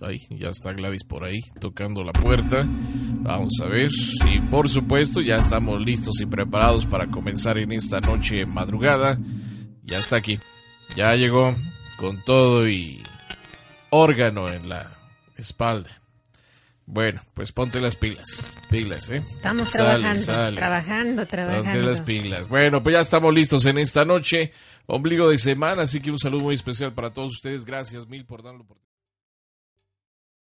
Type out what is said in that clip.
Ay, ya está Gladys por ahí tocando la puerta. Vamos a ver. Y por supuesto, ya estamos listos y preparados para comenzar en esta noche madrugada. Ya está aquí. Ya llegó con todo y órgano en la espalda. Bueno, pues ponte las pilas. Pilas, ¿eh? Estamos Sale, trabajando, sale. trabajando, trabajando. Ponte las pilas. Bueno, pues ya estamos listos en esta noche. Ombligo de semana, así que un saludo muy especial para todos ustedes. Gracias mil por darlo por